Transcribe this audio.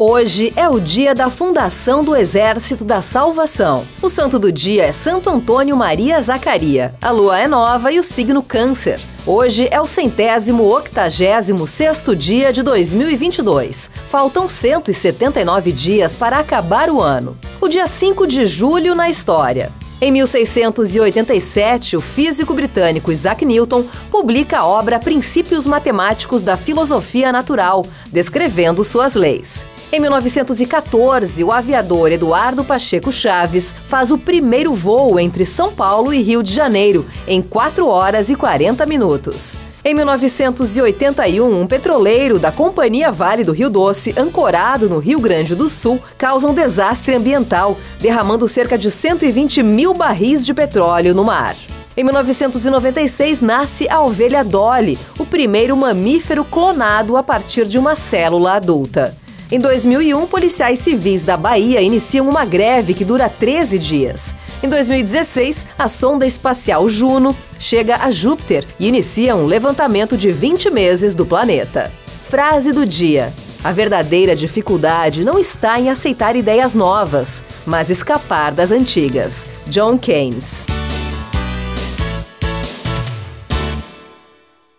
Hoje é o dia da fundação do Exército da Salvação. O santo do dia é Santo Antônio Maria Zacaria. A lua é nova e o signo Câncer. Hoje é o centésimo octagésimo sexto dia de 2022. Faltam 179 dias para acabar o ano. O dia 5 de julho na história. Em 1687, o físico britânico Isaac Newton publica a obra Princípios Matemáticos da Filosofia Natural, descrevendo suas leis. Em 1914, o aviador Eduardo Pacheco Chaves faz o primeiro voo entre São Paulo e Rio de Janeiro, em 4 horas e 40 minutos. Em 1981, um petroleiro da Companhia Vale do Rio Doce, ancorado no Rio Grande do Sul, causa um desastre ambiental, derramando cerca de 120 mil barris de petróleo no mar. Em 1996 nasce a ovelha Dolly, o primeiro mamífero clonado a partir de uma célula adulta. Em 2001, policiais civis da Bahia iniciam uma greve que dura 13 dias. Em 2016, a sonda espacial Juno chega a Júpiter e inicia um levantamento de 20 meses do planeta. Frase do dia: A verdadeira dificuldade não está em aceitar ideias novas, mas escapar das antigas. John Keynes.